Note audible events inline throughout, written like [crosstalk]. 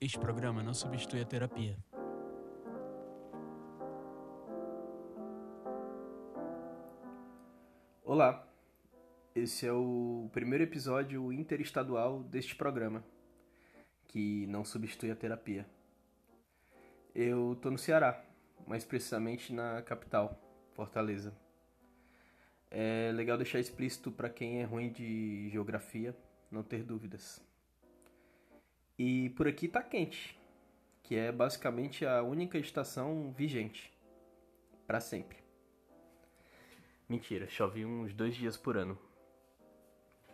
Este programa não substitui a terapia. Olá, esse é o primeiro episódio interestadual deste programa, que não substitui a terapia. Eu tô no Ceará, mais precisamente na capital, Fortaleza. É legal deixar explícito para quem é ruim de geografia não ter dúvidas. E por aqui tá quente, que é basicamente a única estação vigente para sempre. Mentira, chove uns dois dias por ano.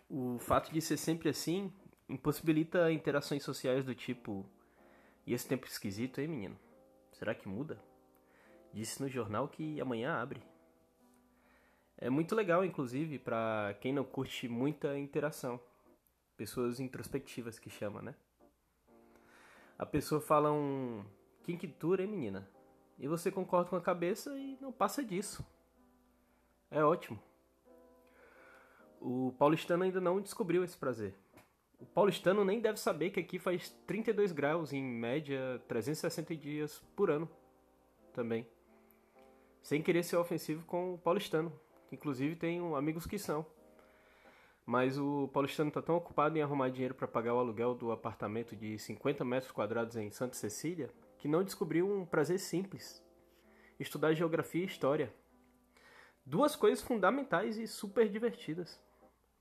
O fato de ser sempre assim impossibilita interações sociais do tipo: E esse tempo esquisito, hein, menino? Será que muda? Disse no jornal que amanhã abre. É muito legal, inclusive, para quem não curte muita interação. Pessoas introspectivas que chama, né? A pessoa fala um quinquitura, hein, menina? E você concorda com a cabeça e não passa disso. É ótimo. O paulistano ainda não descobriu esse prazer. O paulistano nem deve saber que aqui faz 32 graus em média 360 dias por ano. Também. Sem querer ser ofensivo com o paulistano, que inclusive tenho amigos que são. Mas o paulistano está tão ocupado em arrumar dinheiro para pagar o aluguel do apartamento de 50 metros quadrados em Santa Cecília que não descobriu um prazer simples: estudar geografia e história. Duas coisas fundamentais e super divertidas.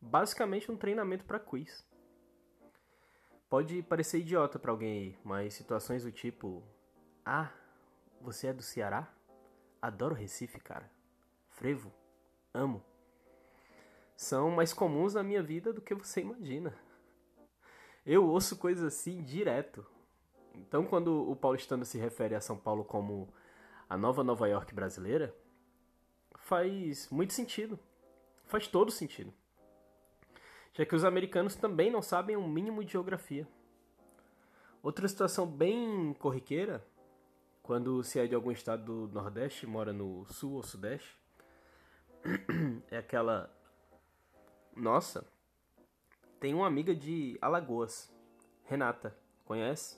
Basicamente um treinamento para quiz. Pode parecer idiota para alguém aí, mas situações do tipo: Ah, você é do Ceará? Adoro Recife, cara. Frevo, amo são mais comuns na minha vida do que você imagina. Eu ouço coisas assim direto. Então, quando o paulistano se refere a São Paulo como a nova Nova York brasileira, faz muito sentido. Faz todo sentido. Já que os americanos também não sabem um mínimo de geografia. Outra situação bem corriqueira, quando se é de algum estado do Nordeste, mora no Sul ou Sudeste, [clears throat] é aquela nossa, tem uma amiga de Alagoas, Renata, conhece?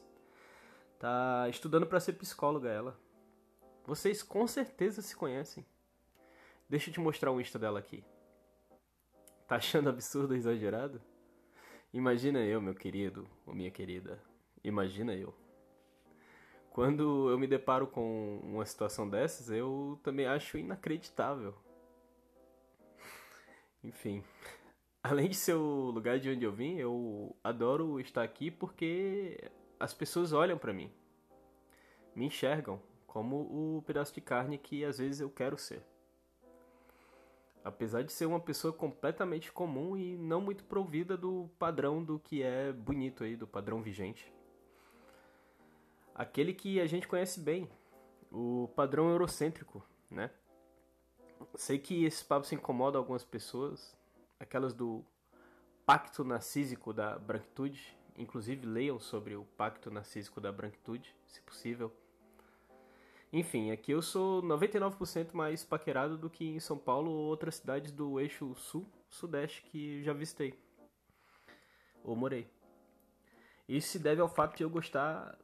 Tá estudando para ser psicóloga ela. Vocês com certeza se conhecem. Deixa eu te mostrar o Insta dela aqui. Tá achando absurdo ou exagerado? Imagina eu, meu querido ou minha querida. Imagina eu. Quando eu me deparo com uma situação dessas, eu também acho inacreditável. Enfim. Além de ser o lugar de onde eu vim, eu adoro estar aqui porque as pessoas olham para mim, me enxergam como o pedaço de carne que às vezes eu quero ser. Apesar de ser uma pessoa completamente comum e não muito provida do padrão do que é bonito aí, do padrão vigente. Aquele que a gente conhece bem, o padrão eurocêntrico, né? Sei que esse papo se incomoda algumas pessoas, aquelas do Pacto Narcísico da Branquitude. Inclusive, leiam sobre o Pacto Narcísico da Branquitude, se possível. Enfim, aqui eu sou 99% mais paquerado do que em São Paulo ou outras cidades do eixo sul-sudeste que já visitei. Ou morei. Isso se deve ao fato de eu gostar.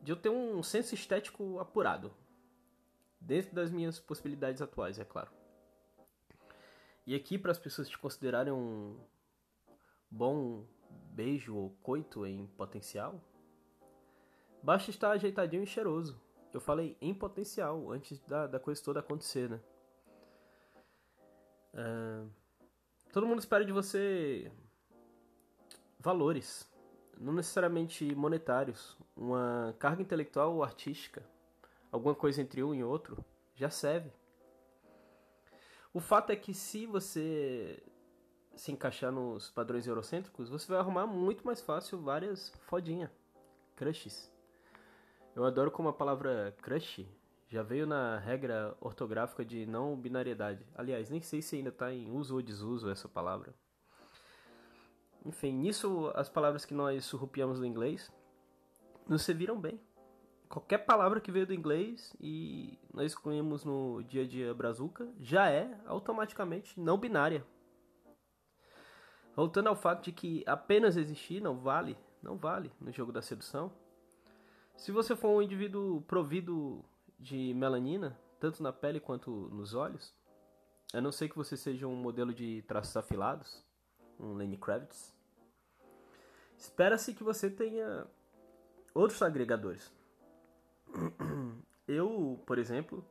de eu ter um senso estético apurado. Dentro das minhas possibilidades atuais, é claro. E aqui, para as pessoas te considerarem um bom beijo ou coito em potencial, basta estar ajeitadinho e cheiroso. Eu falei em potencial antes da, da coisa toda acontecer, né? Uh, todo mundo espera de você valores, não necessariamente monetários, uma carga intelectual ou artística, alguma coisa entre um e outro, já serve. O fato é que se você se encaixar nos padrões eurocêntricos, você vai arrumar muito mais fácil várias fodinha, crushes. Eu adoro como a palavra crush já veio na regra ortográfica de não binariedade. Aliás, nem sei se ainda está em uso ou desuso essa palavra. Enfim, nisso as palavras que nós surrupiamos no inglês nos serviram bem qualquer palavra que veio do inglês e nós excluímos no dia a dia brazuca já é automaticamente não binária. Voltando ao fato de que apenas existir não vale, não vale no jogo da sedução. Se você for um indivíduo provido de melanina, tanto na pele quanto nos olhos, a não ser que você seja um modelo de traços afilados, um Lenny Kravitz, espera-se que você tenha outros agregadores. Eu, por exemplo,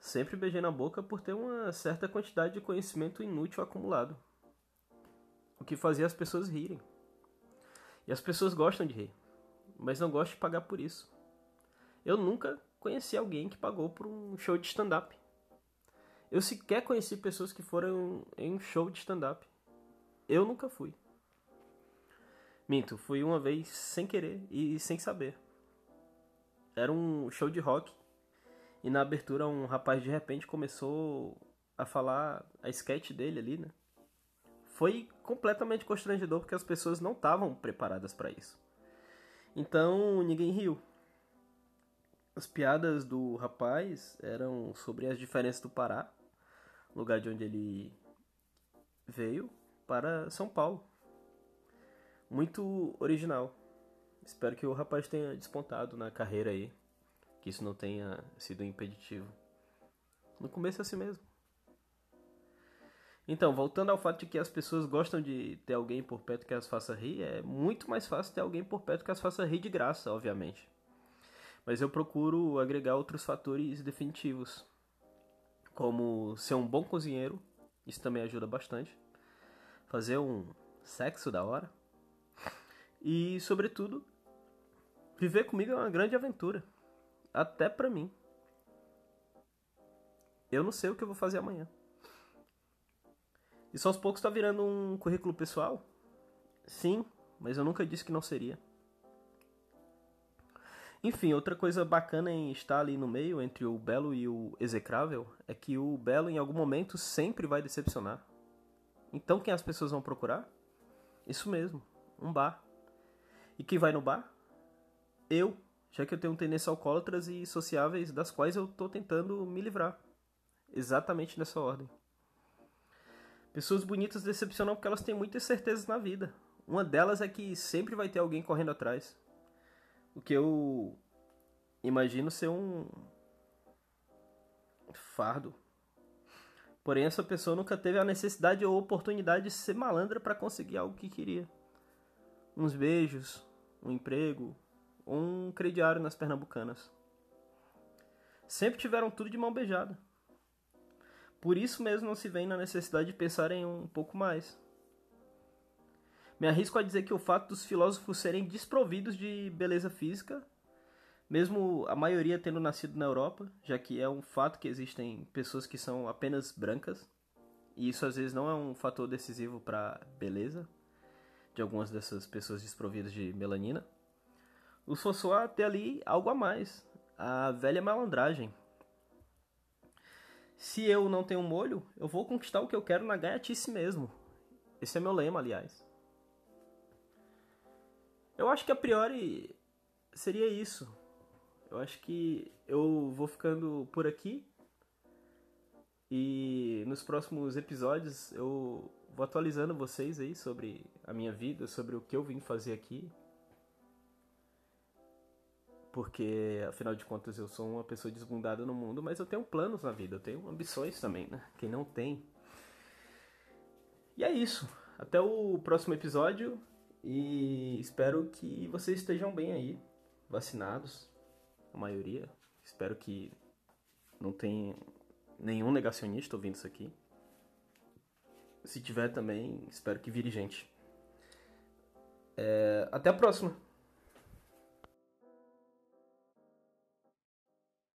sempre beijei na boca por ter uma certa quantidade de conhecimento inútil acumulado, o que fazia as pessoas rirem. E as pessoas gostam de rir, mas não gostam de pagar por isso. Eu nunca conheci alguém que pagou por um show de stand-up. Eu sequer conheci pessoas que foram em um show de stand-up. Eu nunca fui. Minto, fui uma vez sem querer e sem saber. Era um show de rock e na abertura um rapaz de repente começou a falar a sketch dele ali, né? Foi completamente constrangedor porque as pessoas não estavam preparadas para isso. Então ninguém riu. As piadas do rapaz eram sobre as diferenças do Pará, lugar de onde ele veio, para São Paulo. Muito original. Espero que o rapaz tenha despontado na carreira aí, que isso não tenha sido impeditivo. No começo é assim mesmo. Então, voltando ao fato de que as pessoas gostam de ter alguém por perto que as faça rir, é muito mais fácil ter alguém por perto que as faça rir de graça, obviamente. Mas eu procuro agregar outros fatores definitivos, como ser um bom cozinheiro, isso também ajuda bastante. Fazer um sexo da hora. E, sobretudo, viver comigo é uma grande aventura. Até pra mim. Eu não sei o que eu vou fazer amanhã. Isso aos poucos tá virando um currículo pessoal? Sim, mas eu nunca disse que não seria. Enfim, outra coisa bacana em estar ali no meio entre o belo e o execrável é que o belo em algum momento sempre vai decepcionar. Então quem as pessoas vão procurar? Isso mesmo, um bar. E quem vai no bar? Eu, já que eu tenho tendência alcoólatras e sociáveis das quais eu estou tentando me livrar. Exatamente nessa ordem. Pessoas bonitas decepcionam porque elas têm muitas certezas na vida. Uma delas é que sempre vai ter alguém correndo atrás. O que eu imagino ser um fardo. Porém, essa pessoa nunca teve a necessidade ou oportunidade de ser malandra para conseguir algo que queria. Uns beijos, um emprego, um crediário nas pernambucanas. Sempre tiveram tudo de mão beijada. Por isso mesmo não se vem na necessidade de pensar em um pouco mais. Me arrisco a dizer que o fato dos filósofos serem desprovidos de beleza física, mesmo a maioria tendo nascido na Europa, já que é um fato que existem pessoas que são apenas brancas, e isso às vezes não é um fator decisivo para beleza de algumas dessas pessoas desprovidas de melanina. O François tem ali algo a mais, a velha malandragem, se eu não tenho molho, eu vou conquistar o que eu quero na gaiatice mesmo. Esse é meu lema, aliás. Eu acho que a priori seria isso. Eu acho que eu vou ficando por aqui. E nos próximos episódios eu vou atualizando vocês aí sobre a minha vida, sobre o que eu vim fazer aqui, porque afinal de contas eu sou uma pessoa desbundada no mundo, mas eu tenho planos na vida, eu tenho ambições também, né? Quem não tem. E é isso. Até o próximo episódio e espero que vocês estejam bem aí, vacinados, a maioria. Espero que não tenha nenhum negacionista ouvindo isso aqui. Se tiver também, espero que vire gente. É, até a próxima!